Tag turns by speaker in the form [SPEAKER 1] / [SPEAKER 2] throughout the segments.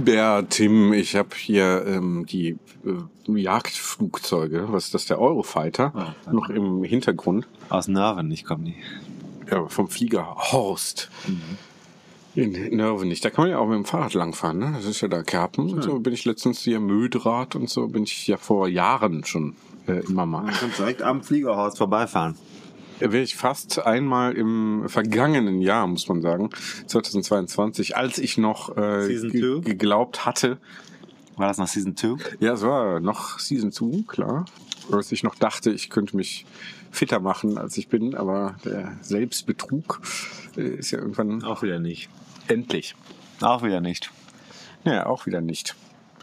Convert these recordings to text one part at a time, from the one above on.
[SPEAKER 1] Lieber Tim, ich habe hier ähm, die äh, Jagdflugzeuge, was ist das, der Eurofighter, noch im Hintergrund.
[SPEAKER 2] Aus Nörven, ich komme nie.
[SPEAKER 1] Ja, vom Flieger Horst. In Nörvenich. Da kann man ja auch mit dem Fahrrad langfahren, ne? Das ist ja da Kerpen. Und so bin ich letztens hier Mödrath und so bin ich ja vor Jahren schon äh, immer mal.
[SPEAKER 2] Man kann direkt am Fliegerhaus vorbeifahren.
[SPEAKER 1] Wäre ich fast einmal im vergangenen Jahr, muss man sagen, 2022, als ich noch äh, geglaubt hatte,
[SPEAKER 2] War das noch Season 2?
[SPEAKER 1] ja, es war noch Season 2, klar, als ich noch dachte, ich könnte mich fitter machen, als ich bin, aber der Selbstbetrug äh, ist ja irgendwann
[SPEAKER 2] Auch wieder nicht.
[SPEAKER 1] endlich.
[SPEAKER 2] Auch wieder nicht.
[SPEAKER 1] Naja, auch wieder nicht.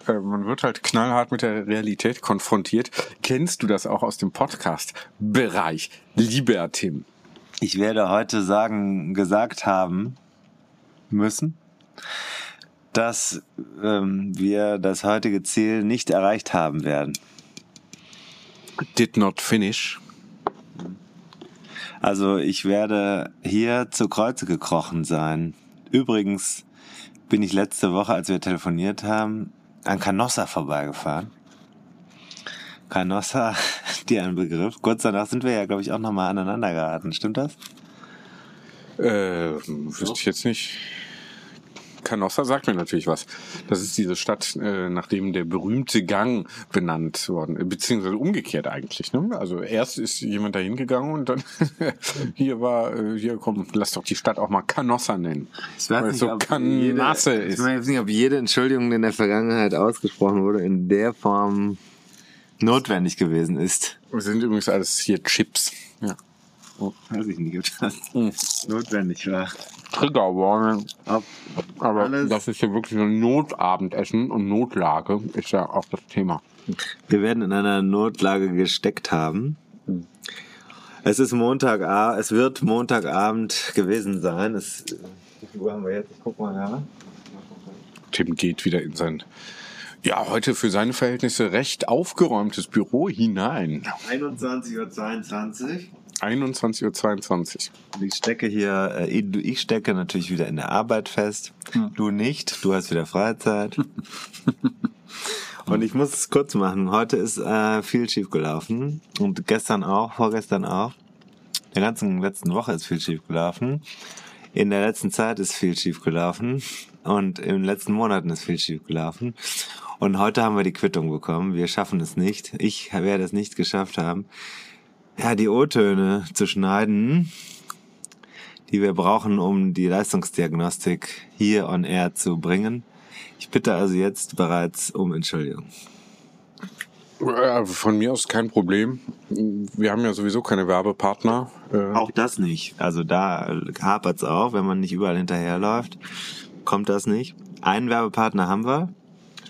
[SPEAKER 1] Äh, Man wird halt knallhart mit der Realität konfrontiert. Kennst du das auch aus dem Podcast-Bereich, lieber Tim?
[SPEAKER 2] Ich werde heute sagen, gesagt haben müssen, dass ähm, wir das heutige Ziel nicht erreicht haben werden.
[SPEAKER 1] Did not finish.
[SPEAKER 2] Also ich werde hier zu Kreuze gekrochen sein. Übrigens bin ich letzte Woche, als wir telefoniert haben, an Canossa vorbeigefahren. Canossa, dir ein Begriff. Kurz danach sind wir ja, glaube ich, auch nochmal aneinander geraten. Stimmt das?
[SPEAKER 1] Äh, wüsste ich jetzt nicht. Canossa sagt mir natürlich was. Das ist diese Stadt, äh, nachdem der berühmte Gang benannt worden, äh, beziehungsweise umgekehrt eigentlich. Ne? Also erst ist jemand da hingegangen und dann hier war, äh, hier komm, lass doch die Stadt auch mal Canossa nennen. Weil es so Canasse
[SPEAKER 2] Ich
[SPEAKER 1] ist.
[SPEAKER 2] weiß nicht, ob jede Entschuldigung, die in der Vergangenheit ausgesprochen wurde, in der Form notwendig gewesen ist.
[SPEAKER 1] Wir sind übrigens alles hier Chips. Ja.
[SPEAKER 2] Oh, weiß ich nicht, ob das notwendig war.
[SPEAKER 1] Trigger Warning.
[SPEAKER 2] Ob
[SPEAKER 1] Aber
[SPEAKER 2] Alles-
[SPEAKER 1] das ist ja wirklich ein Notabendessen und Notlage ist ja auch das Thema.
[SPEAKER 2] Wir werden in einer Notlage gesteckt haben. Es ist Montagabend, es wird Montagabend gewesen sein. Es, wie viel Uhr haben wir jetzt? Ich guck mal nach.
[SPEAKER 1] Tim geht wieder in sein, ja, heute für seine Verhältnisse recht aufgeräumtes Büro hinein.
[SPEAKER 2] 21.22 Uhr.
[SPEAKER 1] 21.22 Uhr.
[SPEAKER 2] Ich stecke hier, äh, ich stecke natürlich wieder in der Arbeit fest. Du nicht, du hast wieder Freizeit. Und ich muss es kurz machen. Heute ist äh, viel schief gelaufen. Und gestern auch, vorgestern auch. Der ganzen letzten Woche ist viel schief gelaufen. In der letzten Zeit ist viel schief gelaufen. Und in den letzten Monaten ist viel schief gelaufen. Und heute haben wir die Quittung bekommen. Wir schaffen es nicht. Ich werde es nicht geschafft haben, ja, die O-Töne zu schneiden, die wir brauchen, um die Leistungsdiagnostik hier on air zu bringen. Ich bitte also jetzt bereits um Entschuldigung.
[SPEAKER 1] Äh, Von mir aus kein Problem. Wir haben ja sowieso keine Werbepartner. Äh,
[SPEAKER 2] Auch das nicht. Also da hapert's auch, wenn man nicht überall hinterherläuft, kommt das nicht. Einen Werbepartner haben wir.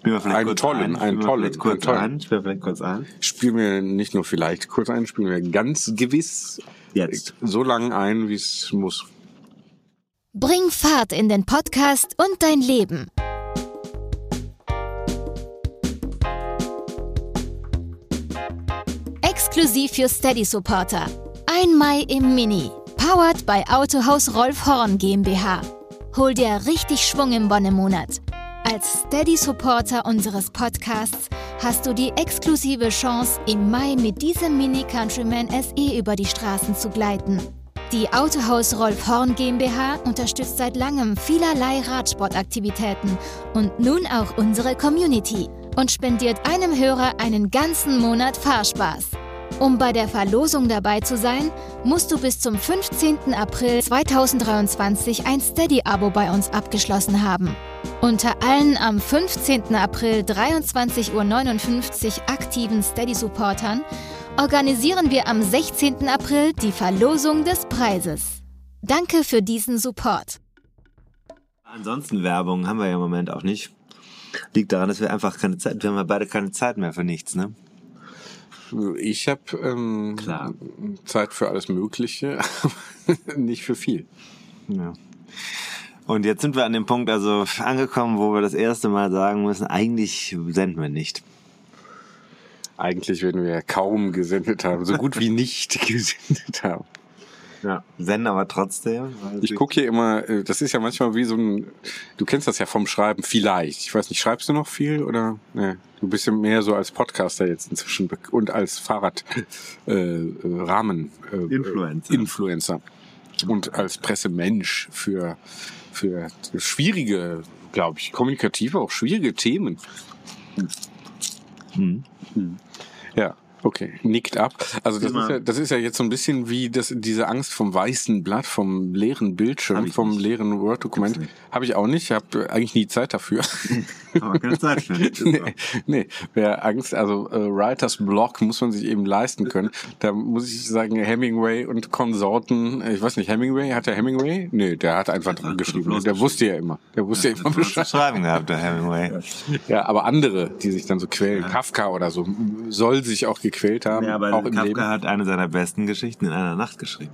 [SPEAKER 2] Spielen wir vielleicht
[SPEAKER 1] Einen
[SPEAKER 2] kurz
[SPEAKER 1] tollen,
[SPEAKER 2] ein.
[SPEAKER 1] einen tollen,
[SPEAKER 2] kurz ein. Spielen wir vielleicht kurz ein.
[SPEAKER 1] Spielen wir nicht nur vielleicht kurz ein, spielen wir ganz gewiss
[SPEAKER 2] Jetzt.
[SPEAKER 1] so lang ein, wie es muss.
[SPEAKER 3] Bring Fahrt in den Podcast und dein Leben. Exklusiv für Steady Supporter. Ein Mai im Mini. Powered by Autohaus Rolf Horn GmbH. Hol dir richtig Schwung im Wonnemonat. Als Steady Supporter unseres Podcasts hast du die exklusive Chance, im Mai mit diesem Mini Countryman SE über die Straßen zu gleiten. Die Autohaus Rolf Horn GmbH unterstützt seit langem vielerlei Radsportaktivitäten und nun auch unsere Community und spendiert einem Hörer einen ganzen Monat Fahrspaß. Um bei der Verlosung dabei zu sein, musst du bis zum 15. April 2023 ein Steady-Abo bei uns abgeschlossen haben. Unter allen am 15. April 23.59 Uhr aktiven Steady-Supportern organisieren wir am 16. April die Verlosung des Preises. Danke für diesen Support.
[SPEAKER 2] Ansonsten Werbung haben wir ja im Moment auch nicht. Liegt daran, dass wir einfach keine Zeit, wir haben ja beide keine Zeit mehr für nichts, ne?
[SPEAKER 1] Ich habe ähm,
[SPEAKER 2] Klar.
[SPEAKER 1] Zeit für alles Mögliche, nicht für viel.
[SPEAKER 2] Ja. Und jetzt sind wir an dem Punkt also angekommen, wo wir das erste Mal sagen müssen, eigentlich senden wir nicht.
[SPEAKER 1] Eigentlich werden wir ja kaum gesendet haben, so gut wie nicht gesendet haben.
[SPEAKER 2] Ja. Senden aber trotzdem.
[SPEAKER 1] Ich gucke hier immer, äh, das ist ja manchmal wie so ein, du kennst das ja vom Schreiben vielleicht. Ich weiß nicht, schreibst du noch viel oder? Nee, du bist ja mehr so als Podcaster jetzt inzwischen und als Fahrrad äh, äh, Rahmen äh,
[SPEAKER 2] Influencer.
[SPEAKER 1] Influencer und als Pressemensch für für schwierige, glaube ich, kommunikative auch schwierige Themen.
[SPEAKER 2] Mhm.
[SPEAKER 1] Ja, okay. Nickt ab. Also das ist, ja, das ist ja jetzt so ein bisschen wie das, diese Angst vom weißen Blatt, vom leeren Bildschirm, vom
[SPEAKER 2] nicht.
[SPEAKER 1] leeren Word-Dokument. Habe ich auch nicht. Ich habe eigentlich nie Zeit dafür.
[SPEAKER 2] Aber keine Zeit für.
[SPEAKER 1] nee, nee, wer Angst, also äh, Writers Block muss man sich eben leisten können. Da muss ich sagen, Hemingway und Konsorten, äh, ich weiß nicht, Hemingway, hat der Hemingway? Nee, der hat einfach dran geschrieben. Der wusste ja immer. Der wusste ja, immer
[SPEAKER 2] Bescheid. Schreiben gehabt, der Hemingway.
[SPEAKER 1] Ja, aber andere, die sich dann so quälen, Kafka oder so, soll sich auch gequält haben,
[SPEAKER 2] Ja, aber
[SPEAKER 1] auch im
[SPEAKER 2] Kafka
[SPEAKER 1] Leben.
[SPEAKER 2] hat eine seiner besten Geschichten in einer Nacht geschrieben.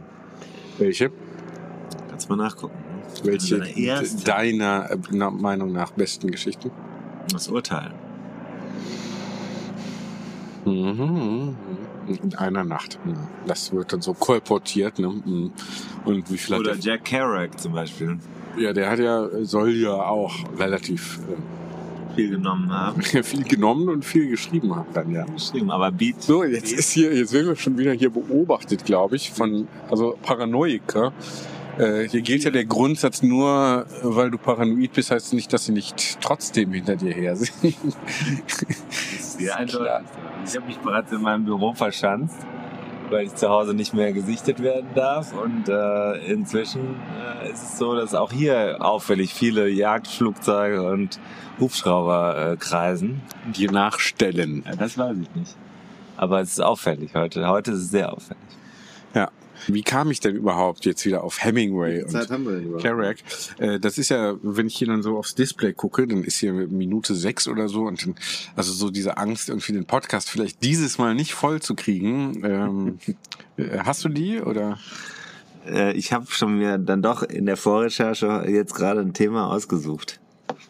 [SPEAKER 1] Welche?
[SPEAKER 2] Kannst mal nachgucken. ne?
[SPEAKER 1] Welche deiner äh, Meinung nach besten Geschichten?
[SPEAKER 2] Das Urteil.
[SPEAKER 1] Mhm. In einer Nacht. Mhm. Das wird dann so kolportiert, ne? Mhm. Und wie viel
[SPEAKER 2] Oder
[SPEAKER 1] der?
[SPEAKER 2] Jack Kerouac zum Beispiel.
[SPEAKER 1] Ja, der hat ja, soll ja auch relativ
[SPEAKER 2] Viel genommen haben.
[SPEAKER 1] äh, viel genommen und viel geschrieben haben dann, ja.
[SPEAKER 2] Geschrieben, aber Beat.
[SPEAKER 1] So, jetzt ist hier, jetzt werden wir schon wieder hier beobachtet, glaube ich, von, also Paranoiker. Äh, hier gilt ja der Grundsatz nur, weil du paranoid bist, heißt nicht, dass sie nicht trotzdem hinter dir her sind.
[SPEAKER 2] sehr eindeutig. Ich habe mich bereits in meinem Büro verschanzt, weil ich zu Hause nicht mehr gesichtet werden darf. Und äh, inzwischen äh, ist es so, dass auch hier auffällig viele Jagdflugzeuge und Hubschrauber äh, kreisen.
[SPEAKER 1] Die nachstellen.
[SPEAKER 2] Das weiß ich nicht. Aber es ist auffällig heute. Heute ist es sehr auffällig.
[SPEAKER 1] Wie kam ich denn überhaupt jetzt wieder auf Hemingway und? Kerouac? Äh, das ist ja, wenn ich hier dann so aufs Display gucke, dann ist hier Minute sechs oder so und dann, also so diese Angst, irgendwie den Podcast vielleicht dieses Mal nicht voll zu kriegen. Ähm, äh, hast du die oder?
[SPEAKER 2] Äh, ich habe schon mir dann doch in der Vorrecherche jetzt gerade ein Thema ausgesucht.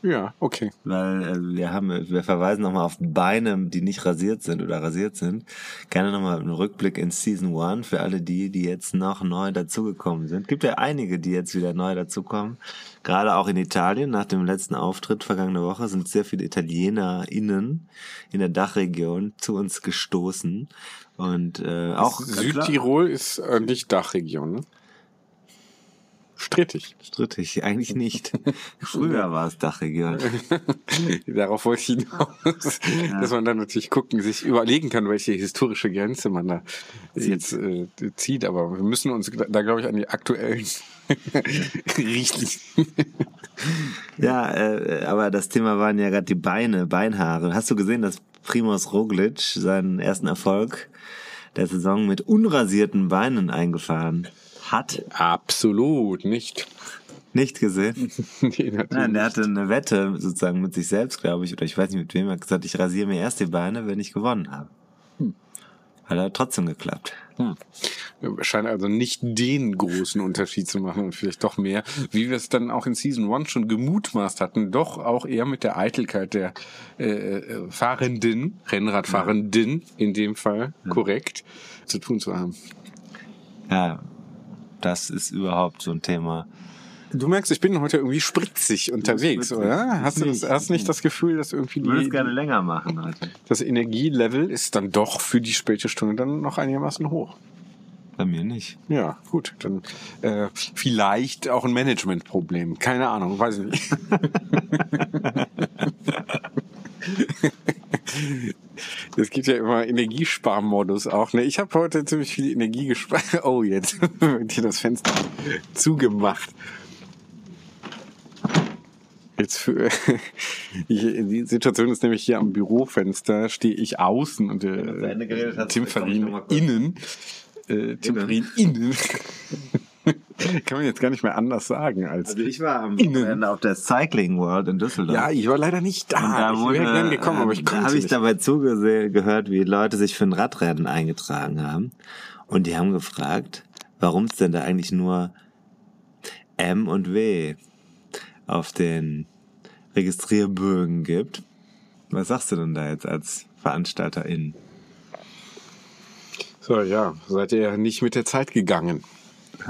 [SPEAKER 1] Ja, okay.
[SPEAKER 2] Weil äh, wir haben, wir verweisen nochmal auf Beine, die nicht rasiert sind oder rasiert sind. Gerne nochmal einen Rückblick in Season 1 für alle die, die jetzt noch neu dazugekommen sind. Gibt ja einige, die jetzt wieder neu dazukommen. Gerade auch in Italien, nach dem letzten Auftritt vergangene Woche, sind sehr viele ItalienerInnen in der Dachregion zu uns gestoßen. Und äh, auch
[SPEAKER 1] Südtirol ist äh, nicht Dachregion, ne? Strittig.
[SPEAKER 2] Strittig, eigentlich nicht. Früher war es Dachregion.
[SPEAKER 1] Darauf wollte ich hinaus, dass man dann natürlich gucken, sich überlegen kann, welche historische Grenze man da jetzt äh, zieht. Aber wir müssen uns da, glaube ich, an die aktuellen Richtlinien.
[SPEAKER 2] Ja, äh, aber das Thema waren ja gerade die Beine, Beinhaare. Hast du gesehen, dass Primoz Roglic seinen ersten Erfolg der Saison mit unrasierten Beinen eingefahren hat?
[SPEAKER 1] Absolut nicht.
[SPEAKER 2] Nicht gesehen?
[SPEAKER 1] Nee,
[SPEAKER 2] Nein, der hatte eine Wette sozusagen mit sich selbst, glaube ich, oder ich weiß nicht mit wem. Er hat gesagt, ich rasiere mir erst die Beine, wenn ich gewonnen habe. Hat er trotzdem geklappt.
[SPEAKER 1] Scheint also nicht den großen Unterschied zu machen und vielleicht doch mehr, wie wir es dann auch in Season 1 schon gemutmaßt hatten, doch auch eher mit der Eitelkeit der äh, äh, Fahrenden, Rennradfahrenden in dem Fall, korrekt, zu tun zu haben.
[SPEAKER 2] Ja, das ist überhaupt so ein Thema.
[SPEAKER 1] Du merkst, ich bin heute irgendwie spritzig unterwegs,
[SPEAKER 2] spritzig.
[SPEAKER 1] oder? Hast du das,
[SPEAKER 2] Nicht.
[SPEAKER 1] hast nicht das Gefühl, dass irgendwie
[SPEAKER 2] Ich würde es
[SPEAKER 1] die,
[SPEAKER 2] gerne länger machen heute.
[SPEAKER 1] das Energielevel ist dann doch für die späte Stunde dann noch einigermaßen hoch?
[SPEAKER 2] Bei mir nicht.
[SPEAKER 1] Ja, gut, dann äh, vielleicht auch ein Managementproblem. Keine Ahnung, weiß ich nicht. Es gibt ja immer Energiesparmodus auch. Ne? Ich habe heute ziemlich viel Energie gespart. Oh, jetzt wird hier das Fenster zugemacht. Jetzt für, die Situation ist nämlich hier am Bürofenster, stehe ich außen und äh, Tim
[SPEAKER 2] kurz.
[SPEAKER 1] innen. Äh, Tim Farin innen. Kann man jetzt gar nicht mehr anders sagen als.
[SPEAKER 2] Also ich war am. Wochenende auf der Cycling World in Düsseldorf.
[SPEAKER 1] ja, ich war leider nicht da.
[SPEAKER 2] Und da
[SPEAKER 1] ich
[SPEAKER 2] wurde,
[SPEAKER 1] wäre gern gekommen, aber ich konnte
[SPEAKER 2] da habe ich
[SPEAKER 1] nicht.
[SPEAKER 2] dabei zugesehen, gehört, wie Leute sich für ein Radrennen eingetragen haben. Und die haben gefragt, warum es denn da eigentlich nur M und W auf den Registrierbögen gibt. Was sagst du denn da jetzt als Veranstalterin?
[SPEAKER 1] So, ja, seid ihr nicht mit der Zeit gegangen.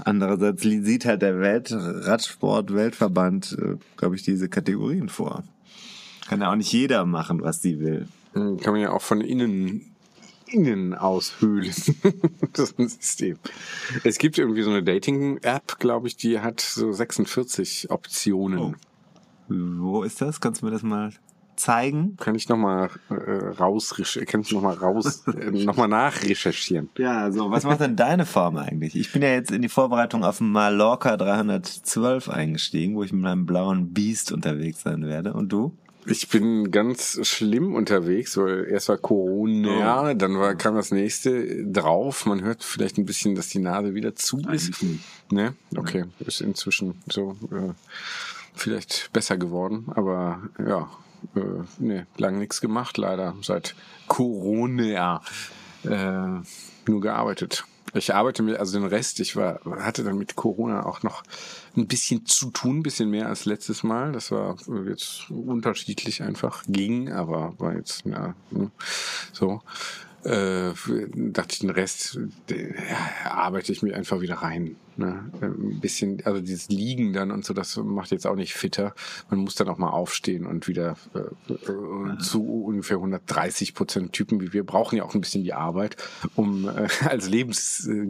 [SPEAKER 2] Andererseits sieht halt der Weltradsport-Weltverband, äh, glaube ich, diese Kategorien vor. Kann ja auch nicht jeder machen, was sie will.
[SPEAKER 1] Hm, Kann man ja auch von innen, innen aushöhlen. das ist ein System. Es gibt irgendwie so eine Dating-App, glaube ich, die hat so 46 Optionen.
[SPEAKER 2] Oh. Wo ist das? Kannst du mir das mal zeigen?
[SPEAKER 1] Kann ich nochmal äh, raus, kann ich noch mal raus, äh, noch mal nachrecherchieren.
[SPEAKER 2] Ja, so, was macht denn deine Form eigentlich? Ich bin ja jetzt in die Vorbereitung auf Mallorca 312 eingestiegen, wo ich mit meinem blauen Beast unterwegs sein werde. Und du?
[SPEAKER 1] Ich bin ganz schlimm unterwegs, weil erst war Corona, dann war, kam das nächste drauf. Man hört vielleicht ein bisschen, dass die Nase wieder zu ist. Ne? Okay, ist inzwischen so äh, vielleicht besser geworden, aber ja, äh, ne, lang nichts gemacht, leider seit Corona äh, nur gearbeitet. Ich arbeite mit, also den Rest, ich war, hatte dann mit Corona auch noch ein bisschen zu tun, ein bisschen mehr als letztes Mal. Das war jetzt unterschiedlich einfach ging, aber war jetzt, ja, hm, so. Äh, dachte ich, den Rest ja, arbeite ich mir einfach wieder rein. Ne? Ein bisschen, also dieses Liegen dann und so, das macht jetzt auch nicht fitter. Man muss dann auch mal aufstehen und wieder äh, äh, zu ungefähr 130 Prozent Typen wie wir brauchen ja auch ein bisschen die Arbeit, um äh, als Lebens äh,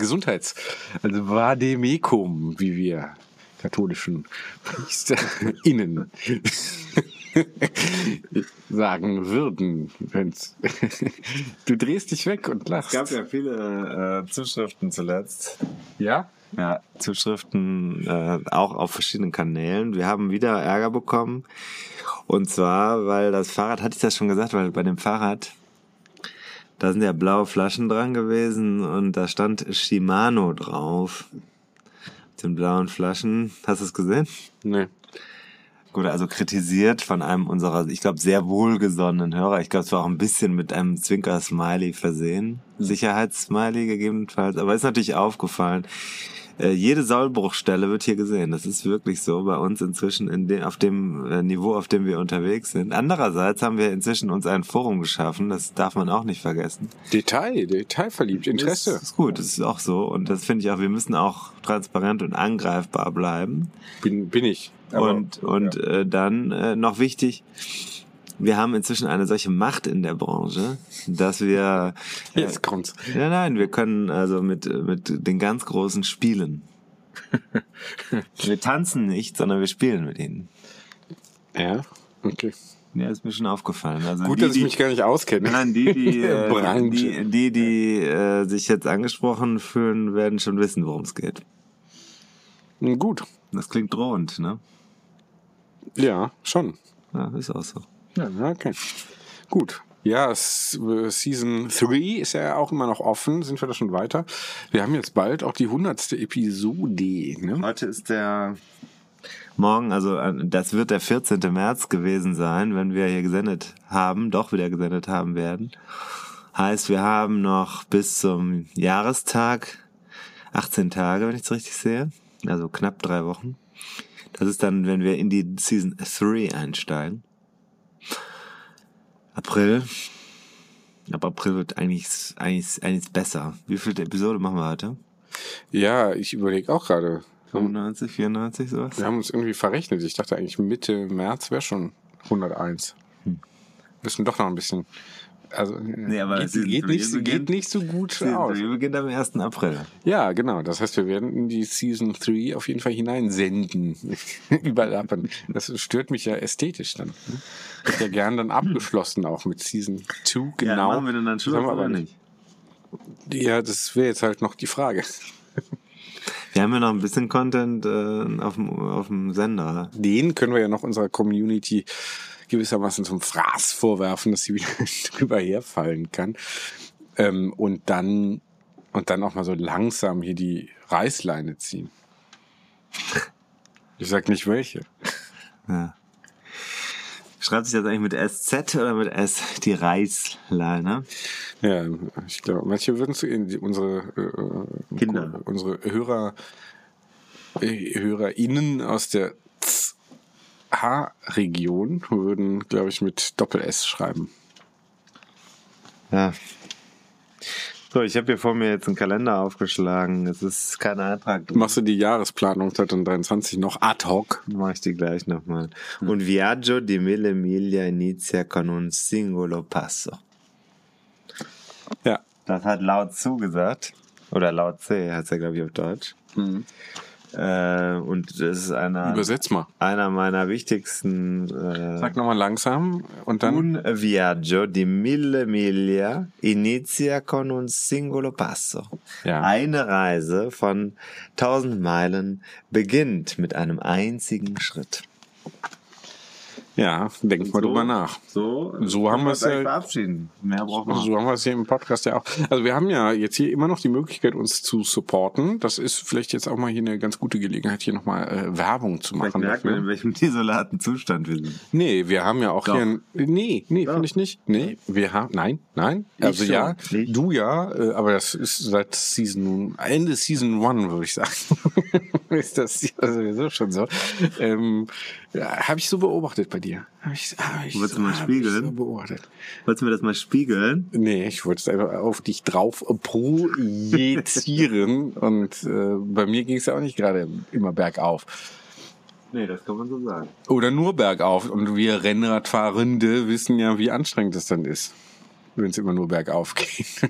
[SPEAKER 1] also Vademekum, wie wir katholischen PriesterInnen sagen würden. Wenn's du drehst dich weg und lachst.
[SPEAKER 2] ja viele äh, Zuschriften zuletzt.
[SPEAKER 1] ja?
[SPEAKER 2] Ja, Zuschriften äh, auch auf verschiedenen Kanälen. Wir haben wieder Ärger bekommen. Und zwar, weil das Fahrrad, hatte ich das schon gesagt, weil bei dem Fahrrad, da sind ja blaue Flaschen dran gewesen und da stand Shimano drauf. Mit den blauen Flaschen. Hast du es gesehen?
[SPEAKER 1] Nee.
[SPEAKER 2] Gut, also kritisiert von einem unserer, ich glaube, sehr wohlgesonnenen Hörer. Ich glaube, es war auch ein bisschen mit einem Zwinker-Smiley versehen. Sicherheitssmiley gegebenenfalls. Aber ist natürlich aufgefallen. Äh, jede Sollbruchstelle wird hier gesehen. Das ist wirklich so bei uns inzwischen in dem, auf dem äh, Niveau, auf dem wir unterwegs sind. Andererseits haben wir inzwischen uns ein Forum geschaffen. Das darf man auch nicht vergessen.
[SPEAKER 1] Detail, detailverliebt, Interesse.
[SPEAKER 2] Das ist gut, das ist auch so. Und das finde ich auch, wir müssen auch transparent und angreifbar bleiben.
[SPEAKER 1] Bin, bin ich. Aber-
[SPEAKER 2] und und äh, dann äh, noch wichtig, wir haben inzwischen eine solche Macht in der Branche, dass wir äh,
[SPEAKER 1] Jetzt kommt's.
[SPEAKER 2] ja, nein, wir können also mit mit den ganz großen spielen. wir tanzen nicht, sondern wir spielen mit ihnen.
[SPEAKER 1] Ja, okay.
[SPEAKER 2] Ja, ist mir schon aufgefallen. Also
[SPEAKER 1] Gut,
[SPEAKER 2] die,
[SPEAKER 1] dass ich
[SPEAKER 2] die,
[SPEAKER 1] mich gar nicht auskenne.
[SPEAKER 2] Nein, die, die, äh, die, die, die äh, sich jetzt angesprochen fühlen, werden schon wissen, worum es geht.
[SPEAKER 1] Hm, Gut.
[SPEAKER 2] Das klingt drohend, ne?
[SPEAKER 1] Ja, schon.
[SPEAKER 2] Ja, ist auch so.
[SPEAKER 1] Ja, okay. Gut. Ja, äh, Season 3 ist ja auch immer noch offen. Sind wir da schon weiter? Wir haben jetzt bald auch die hundertste Episode. Ne?
[SPEAKER 2] Heute ist der morgen, also äh, das wird der 14. März gewesen sein, wenn wir hier gesendet haben, doch wieder gesendet haben werden. Heißt, wir haben noch bis zum Jahrestag 18 Tage, wenn ich es richtig sehe. Also knapp drei Wochen. Das ist dann, wenn wir in die Season 3 einsteigen. April. Ab April wird eigentlich, eigentlich, eigentlich besser. Wie viel Episode machen wir heute?
[SPEAKER 1] Ja, ich überlege auch gerade.
[SPEAKER 2] 95, 94 sowas?
[SPEAKER 1] Wir haben uns irgendwie verrechnet. Ich dachte eigentlich Mitte März wäre schon 101.
[SPEAKER 2] Hm.
[SPEAKER 1] Müssen doch noch ein bisschen. Also
[SPEAKER 2] Nee, aber
[SPEAKER 1] geht,
[SPEAKER 2] Season
[SPEAKER 1] geht, nicht, so-
[SPEAKER 2] beginnt-
[SPEAKER 1] geht nicht so gut
[SPEAKER 2] Season
[SPEAKER 1] aus.
[SPEAKER 2] 3 beginnt am 1. April.
[SPEAKER 1] Ja, genau. Das heißt, wir werden in die Season 3 auf jeden Fall hineinsenden. Überlappen. Das stört mich ja ästhetisch dann. Ich hätte ja gern dann abgeschlossen auch mit Season 2. Genau.
[SPEAKER 2] Ja, machen wir dann
[SPEAKER 1] Das wir
[SPEAKER 2] oder
[SPEAKER 1] aber
[SPEAKER 2] nicht?
[SPEAKER 1] Ja, das wäre jetzt halt noch die Frage.
[SPEAKER 2] Wir haben ja noch ein bisschen Content äh, auf, dem, auf dem Sender.
[SPEAKER 1] Den können wir ja noch unserer Community gewissermaßen zum Fraß vorwerfen, dass sie wieder drüber herfallen kann. Ähm, und dann und dann auch mal so langsam hier die Reißleine ziehen. Ich sag nicht welche.
[SPEAKER 2] Ja. Schreibt sich das eigentlich mit SZ oder mit S, die Reißleine?
[SPEAKER 1] Ja, ich glaube, manche würden zu unsere äh,
[SPEAKER 2] Kinder.
[SPEAKER 1] unsere Hörer äh, HörerInnen aus der H-Region würden, glaube ich, mit Doppel S schreiben.
[SPEAKER 2] Ja. So, ich habe hier vor mir jetzt einen Kalender aufgeschlagen. Es ist kein Eintrag drin.
[SPEAKER 1] Machst du die Jahresplanung 2023 noch ad hoc?
[SPEAKER 2] Mach ich die gleich nochmal. Un viaggio di mille miglia inizia con un singolo passo.
[SPEAKER 1] Ja.
[SPEAKER 2] Das hat Lao Tzu gesagt. Oder Lao Tse heißt er, glaube ich, auf Deutsch. Äh, und das ist einer,
[SPEAKER 1] Übersetz mal.
[SPEAKER 2] einer meiner wichtigsten äh,
[SPEAKER 1] Sag nochmal langsam und dann.
[SPEAKER 2] Un viaggio di mille miglia inizia con un singolo passo.
[SPEAKER 1] Ja.
[SPEAKER 2] Eine Reise von tausend Meilen beginnt mit einem einzigen Schritt.
[SPEAKER 1] Ja, denk mal drüber nach.
[SPEAKER 2] So,
[SPEAKER 1] So haben wir es ja-
[SPEAKER 2] verabschieden. Mehr brauchen wir.
[SPEAKER 1] So haben wir es hier im Podcast ja auch. Also wir haben ja jetzt hier immer noch die Möglichkeit, uns zu supporten. Das ist vielleicht jetzt auch mal hier eine ganz gute Gelegenheit, hier nochmal äh, Werbung zu
[SPEAKER 2] Vielleicht
[SPEAKER 1] machen.
[SPEAKER 2] merkt man, in welchem desolaten Zustand wir sind.
[SPEAKER 1] Nee, wir haben ja auch
[SPEAKER 2] Doch.
[SPEAKER 1] hier ein, Nee, nee, finde ich nicht. Nee, wir haben nein, nein. Also
[SPEAKER 2] schon.
[SPEAKER 1] ja, du ja, äh, aber das ist seit Season Ende Season One, würde ich sagen. ist das ja sowieso schon so. Ähm, ja, habe ich so beobachtet bei dir. Hab ich, hab ich,
[SPEAKER 2] Wolltest du mal spiegeln?
[SPEAKER 1] So beobachtet.
[SPEAKER 2] Wolltest du mir das mal spiegeln?
[SPEAKER 1] Nee, ich wollte es einfach auf dich drauf projizieren und äh, bei mir ging es ja auch nicht gerade immer bergauf.
[SPEAKER 2] Nee, das kann man so sagen.
[SPEAKER 1] Oder nur bergauf. Und wir Rennradfahrende wissen ja, wie anstrengend das dann ist, wenn es immer nur bergauf geht.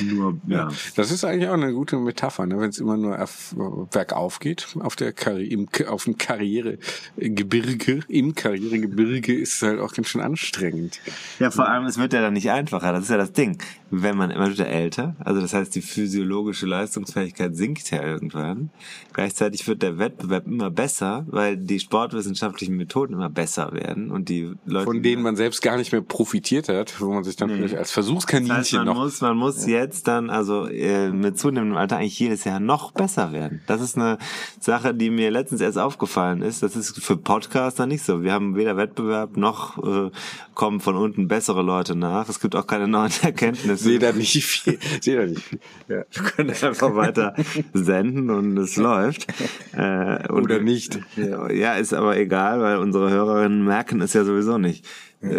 [SPEAKER 2] Nur, ja.
[SPEAKER 1] Das ist eigentlich auch eine gute Metapher, ne? wenn es immer nur auf, bergauf geht, auf der Karri im, auf dem Karrieregebirge, im Karrieregebirge ist es halt auch ganz schön anstrengend.
[SPEAKER 2] Ja, vor allem, es wird ja dann nicht einfacher. Das ist ja das Ding. Wenn man immer wieder älter, also das heißt, die physiologische Leistungsfähigkeit sinkt ja irgendwann. Gleichzeitig wird der Wettbewerb immer besser, weil die sportwissenschaftlichen Methoden immer besser werden und die Leute.
[SPEAKER 1] Von denen man selbst gar nicht mehr profitiert hat, wo man sich dann vielleicht als
[SPEAKER 2] das heißt,
[SPEAKER 1] Versuchskaninchen
[SPEAKER 2] man
[SPEAKER 1] noch
[SPEAKER 2] muss, man muss jetzt dann also äh, mit zunehmendem Alter eigentlich jedes Jahr noch besser werden. Das ist eine Sache, die mir letztens erst aufgefallen ist. Das ist für Podcaster nicht so. Wir haben weder Wettbewerb noch äh, kommen von unten bessere Leute nach. Es gibt auch keine neuen Erkenntnisse.
[SPEAKER 1] Sehe da nicht viel. Sehe da nicht viel. Ja.
[SPEAKER 2] Wir können einfach weiter senden und es läuft. Äh, und
[SPEAKER 1] Oder nicht.
[SPEAKER 2] Ja, ist aber egal, weil unsere Hörerinnen merken es ja sowieso nicht,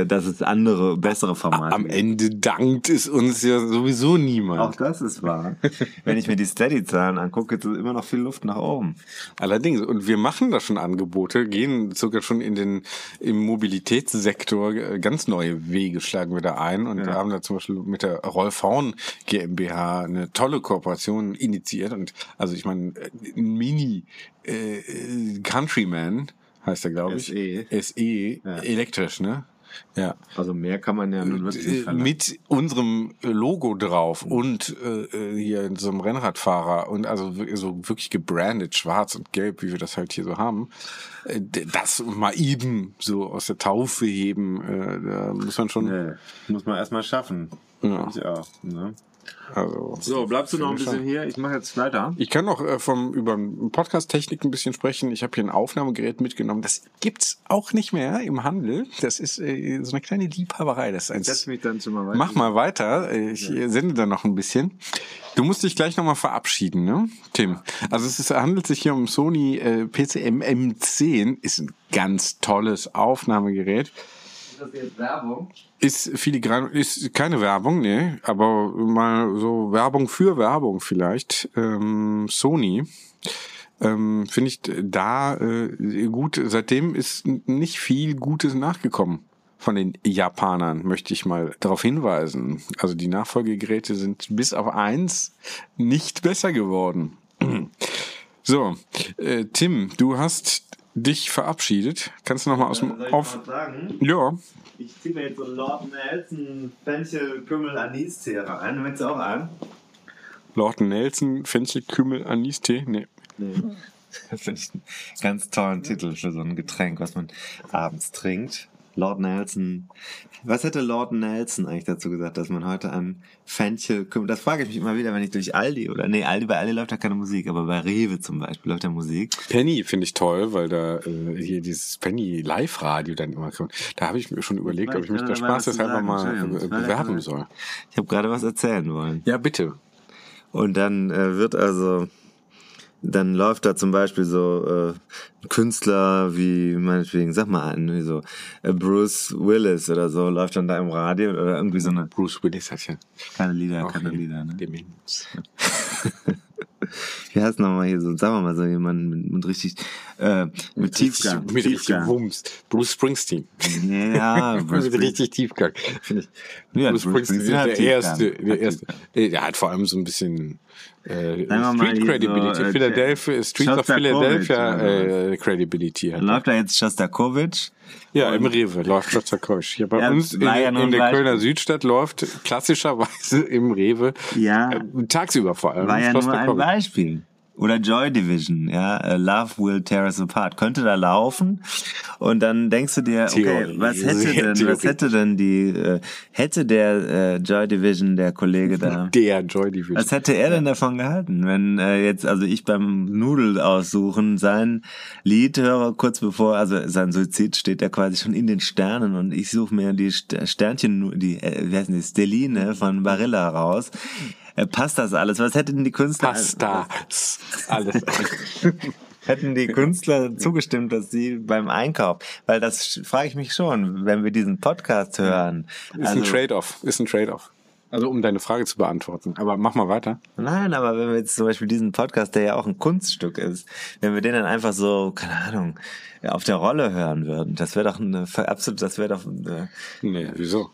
[SPEAKER 2] dass es andere, bessere Formate
[SPEAKER 1] Am
[SPEAKER 2] gibt.
[SPEAKER 1] Ende dankt es uns ja sowieso
[SPEAKER 2] Auch
[SPEAKER 1] niemand.
[SPEAKER 2] das ist wahr. Wenn ich mir die Steady-Zahlen angucke, ist immer noch viel Luft nach oben.
[SPEAKER 1] Allerdings, und wir machen da schon Angebote, gehen sogar schon in den, im Mobilitätssektor äh, ganz neue Wege schlagen wir da ein und wir haben da zum Beispiel mit der Rolf Horn GmbH eine tolle Kooperation initiiert und also ich meine, äh, ein Mini äh, äh, Countryman heißt er, glaube ich.
[SPEAKER 2] SE.
[SPEAKER 1] SE, elektrisch, ne? Ja.
[SPEAKER 2] Also mehr kann man ja nun wirklich nicht
[SPEAKER 1] Äh,
[SPEAKER 2] verlangen.
[SPEAKER 1] mit unserem Logo drauf und äh, hier so einem Rennradfahrer und also so wirklich gebrandet, schwarz und gelb, wie wir das halt hier so haben. Äh, Das mal eben so aus der Taufe heben, äh, da muss man schon.
[SPEAKER 2] Nee, muss man erstmal schaffen.
[SPEAKER 1] Ja.
[SPEAKER 2] Ich auch. Ne?
[SPEAKER 1] Also,
[SPEAKER 2] So, bleibst du noch ein bisschen hier? Ich mache jetzt weiter.
[SPEAKER 1] Ich kann noch äh, vom über Podcast-Technik ein bisschen sprechen. Ich habe hier ein Aufnahmegerät mitgenommen. Das gibt's auch nicht mehr im Handel. Das ist äh, so eine kleine Liebhaberei. Das ist eins.
[SPEAKER 2] Setz mich dann schon mal weiter.
[SPEAKER 1] Mach mal weiter. Ich äh, sende da noch ein bisschen. Du musst dich gleich nochmal verabschieden, ne, Tim? Also es ist, handelt sich hier um Sony äh, PCM M10. Ist ein ganz tolles Aufnahmegerät.
[SPEAKER 2] Ist das jetzt Werbung?
[SPEAKER 1] Ist filigran, ist keine Werbung, ne, aber mal so Werbung für Werbung vielleicht. Ähm, Sony ähm, finde ich da äh, gut. Seitdem ist nicht viel Gutes nachgekommen von den Japanern, möchte ich mal darauf hinweisen. Also die Nachfolgegeräte sind bis auf eins nicht besser geworden. So, äh, Tim, du hast dich verabschiedet. Kannst du noch mal aus dem
[SPEAKER 2] Soll ich
[SPEAKER 1] auf?
[SPEAKER 2] mal was sagen?
[SPEAKER 1] Ja,
[SPEAKER 2] Ich ziehe mir jetzt so einen Lord Nelson Fenchel Kümmel Anis Tee rein. Willst du auch an?
[SPEAKER 1] Lord Nelson, Fenchel, Kümmel, Anistee. Nee.
[SPEAKER 2] Das finde ich einen ganz tollen Titel für so ein Getränk, was man abends trinkt. Lord Nelson. Was hätte Lord Nelson eigentlich dazu gesagt, dass man heute an Fenchel Kümmel, das frage ich mich immer wieder, wenn ich durch Aldi oder, nee, Aldi, bei Aldi läuft da keine Musik, aber bei Rewe zum Beispiel läuft da Musik.
[SPEAKER 1] Penny finde ich toll, weil da äh, hier dieses Penny Live-Radio dann immer kommt. Da habe ich mir schon überlegt, ob ich mich
[SPEAKER 2] da
[SPEAKER 1] Spaß deshalb mal äh, bewerben soll.
[SPEAKER 2] Ich habe gerade was erzählen wollen.
[SPEAKER 1] Ja, bitte.
[SPEAKER 2] Und dann äh, wird also, dann läuft da zum Beispiel so äh, ein Künstler wie, meinetwegen, sag mal wie so äh, Bruce Willis oder so, läuft dann da im Radio oder irgendwie so eine,
[SPEAKER 1] Bruce Willis hat ja
[SPEAKER 2] keine Lieder, keine Lieder, ne?
[SPEAKER 1] Demenz.
[SPEAKER 2] Wie heißt nochmal hier so, sagen wir mal so jemand mit, mit richtig, äh, mit, Tiefgang.
[SPEAKER 1] Mit richtig
[SPEAKER 2] Tiefgang.
[SPEAKER 1] Wumms. Bruce Springsteen.
[SPEAKER 2] Ja, Bruce
[SPEAKER 1] mit richtig Tiefgang. Finde ich.
[SPEAKER 2] Ja,
[SPEAKER 1] Bruce
[SPEAKER 2] Bruce
[SPEAKER 1] Springsteen ist
[SPEAKER 2] Springsteen
[SPEAKER 1] der
[SPEAKER 2] Tiefgang.
[SPEAKER 1] erste, der erste. Der hat vor allem so ein bisschen äh, Street Credibility.
[SPEAKER 2] so, äh,
[SPEAKER 1] Philadelphia, Street of Philadelphia äh, Credibility hat.
[SPEAKER 2] Läuft da jetzt Shostakovich.
[SPEAKER 1] Ja, im Rewe läuft Shostakovich. Ja, bei
[SPEAKER 2] Ja,
[SPEAKER 1] uns in, in der. Kölner Südstadt läuft klassischerweise im Rewe
[SPEAKER 2] Ja.
[SPEAKER 1] äh, tagsüber vor allem
[SPEAKER 2] War ja nur ein. Beispiel. Oder Joy Division, ja, äh, Love Will Tear Us Apart. Könnte da laufen und dann denkst du dir, okay,
[SPEAKER 1] Theorie,
[SPEAKER 2] was hätte denn, was
[SPEAKER 1] Theorie.
[SPEAKER 2] hätte denn die, äh, hätte der äh, Joy Division, der Kollege da,
[SPEAKER 1] Der Joy Division.
[SPEAKER 2] was hätte er denn davon gehalten, wenn äh, jetzt, also ich beim Nudel aussuchen sein Lied höre, kurz bevor, also sein Suizid steht ja quasi schon in den Sternen und ich suche mir die St- Sternchen, die, äh, wie heißen die, Stelline von Barilla raus. Äh, passt das alles? Was hätten die Künstler?
[SPEAKER 1] Pasta. Alles.
[SPEAKER 2] Hätten die Künstler zugestimmt, dass sie beim Einkauf, weil das frage ich mich schon, wenn wir diesen Podcast hören.
[SPEAKER 1] Ist ein Trade-off. Ist ein Trade-off. Also um deine Frage zu beantworten. Aber mach mal weiter.
[SPEAKER 2] Nein, aber wenn wir jetzt zum Beispiel diesen Podcast, der ja auch ein Kunststück ist, wenn wir den dann einfach so, keine Ahnung, auf der Rolle hören würden, das wäre doch eine absolut, das wäre doch. Äh,
[SPEAKER 1] Nee, wieso?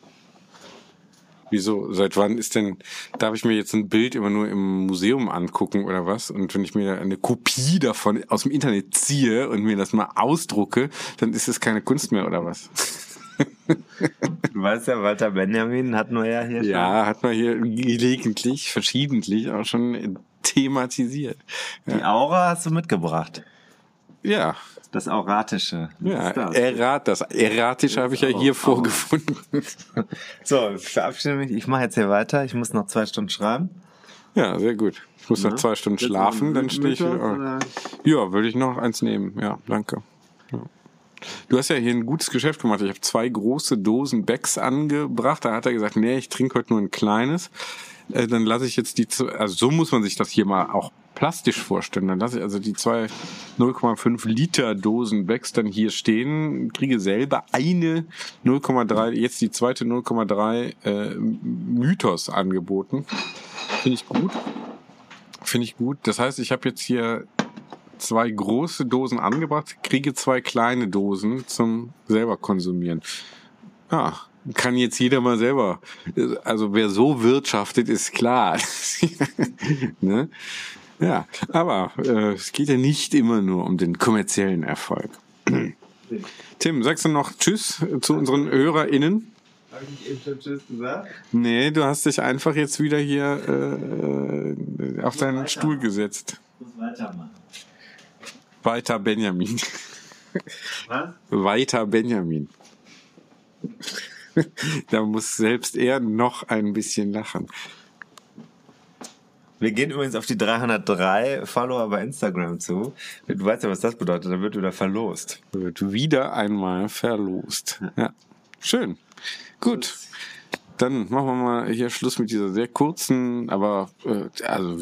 [SPEAKER 1] Wieso? Seit wann ist denn, darf ich mir jetzt ein Bild immer nur im Museum angucken oder was? Und wenn ich mir eine Kopie davon aus dem Internet ziehe und mir das mal ausdrucke, dann ist es keine Kunst mehr oder was?
[SPEAKER 2] du weißt ja, Walter Benjamin hat nur ja hier
[SPEAKER 1] Ja, hat man hier gelegentlich, verschiedentlich auch schon thematisiert.
[SPEAKER 2] schon. Die Aura hast du mitgebracht.
[SPEAKER 1] Ja,
[SPEAKER 2] Das Auratische. Was
[SPEAKER 1] ja,
[SPEAKER 2] das?
[SPEAKER 1] errat das. Erratisch habe ich ja hier vorgefunden.
[SPEAKER 2] So, ich verabschiede mich. Ich mache jetzt hier weiter. Ich muss noch zwei Stunden schreiben.
[SPEAKER 1] Ja, sehr gut. Ich muss noch zwei Stunden schlafen, dann stehe ich wieder. Ja, würde ich noch eins nehmen. Ja, danke. Ja. Du hast ja hier ein gutes Geschäft gemacht. Ich habe zwei große Dosen Becks angebracht. Da hat er gesagt, nee, ich trinke heute nur ein kleines. Äh, dann lasse ich jetzt die, zwei- also so muss man sich das hier mal auch plastisch vorstellen. Dann lasse ich also die zwei 0,5 Liter Dosen Becks dann hier stehen, kriege selber eine 0,3, jetzt die zweite 0,3 äh, Mythos angeboten. Finde ich gut. Finde ich gut. Das heißt, ich habe jetzt hier zwei große Dosen angebracht, kriege zwei kleine Dosen zum selber konsumieren. Ja, kann jetzt jeder mal selber. Also wer so wirtschaftet, ist klar. ne? Ja, aber äh, es geht ja nicht immer nur um den kommerziellen Erfolg. Tim, sagst du noch Tschüss zu unseren HörerInnen?
[SPEAKER 2] Habe ich eben schon Tschüss gesagt?
[SPEAKER 1] Nee, du hast dich einfach jetzt wieder hier äh, auf deinen Stuhl gesetzt.
[SPEAKER 2] Ich muss weitermachen.
[SPEAKER 1] Weiter Benjamin.
[SPEAKER 2] Was?
[SPEAKER 1] Weiter Benjamin. da muss selbst er noch ein bisschen lachen.
[SPEAKER 2] Wir gehen übrigens auf die 303 Follower bei Instagram zu. Du weißt ja, was das bedeutet. Da wird wieder verlost.
[SPEAKER 1] Wird wieder einmal verlost. Ja. Schön. Gut. Dann machen wir mal hier Schluss mit dieser sehr kurzen, aber äh, also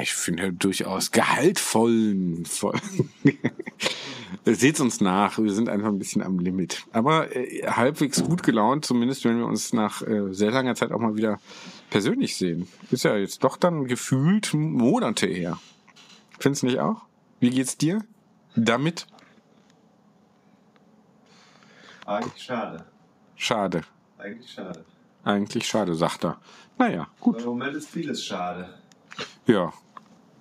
[SPEAKER 1] ich finde durchaus gehaltvollen Folgen. Seht uns nach, wir sind einfach ein bisschen am Limit. Aber äh, halbwegs gut gelaunt, zumindest wenn wir uns nach äh, sehr langer Zeit auch mal wieder persönlich sehen. Ist ja jetzt doch dann gefühlt Monate her. Findest du nicht auch? Wie geht's dir? Damit?
[SPEAKER 2] Eigentlich schade.
[SPEAKER 1] Schade.
[SPEAKER 2] Eigentlich schade.
[SPEAKER 1] Eigentlich schade, sagt er. Naja, gut.
[SPEAKER 2] Im Moment ist vieles schade,
[SPEAKER 1] Ja.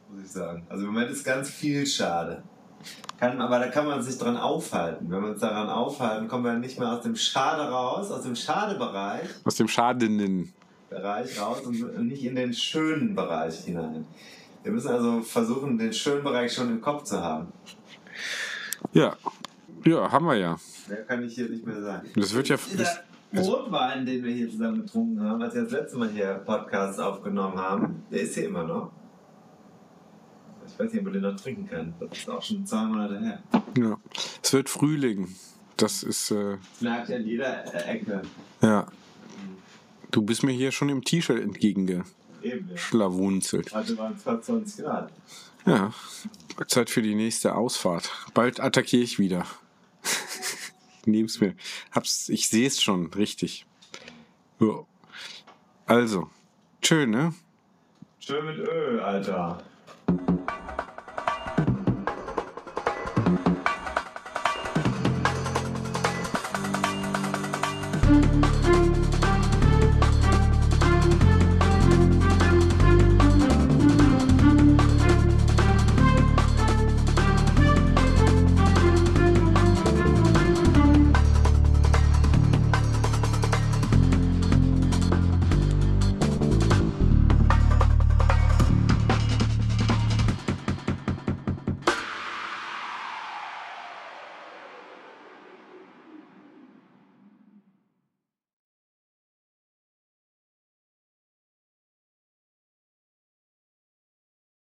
[SPEAKER 2] muss ich sagen. Also im Moment ist ganz viel schade. Kann, aber da kann man sich dran aufhalten. Wenn wir uns daran aufhalten, kommen wir nicht mehr aus dem Schade raus, aus dem Schadebereich
[SPEAKER 1] Aus dem Schadenden.
[SPEAKER 2] Bereich raus und nicht in den schönen Bereich hinein. Wir müssen also versuchen, den schönen Bereich schon im Kopf zu haben.
[SPEAKER 1] Ja. Ja, haben wir ja.
[SPEAKER 2] Mehr kann ich hier nicht mehr sagen.
[SPEAKER 1] Das wird ja.
[SPEAKER 2] Dieser Rotwein, den wir hier zusammen getrunken haben, als wir das letzte Mal hier Podcasts aufgenommen haben, der ist hier immer noch. Ich weiß nicht, ob man den noch trinken kann. Das ist auch schon zwei Monate her.
[SPEAKER 1] Ja. Es wird Frühling. Das ist. Äh,
[SPEAKER 2] Merkt ja an jeder Ecke.
[SPEAKER 1] ja. Du bist mir hier schon im T-Shirt entgegengeschlawunzelt.
[SPEAKER 2] Es fast 20 Grad.
[SPEAKER 1] Ja. Zeit für die nächste Ausfahrt. Bald attackiere ich wieder. nehm's mir. Hab's, ich sehe es schon, richtig. Ja. Also, schön, ne?
[SPEAKER 2] Schön mit Öl, Alter.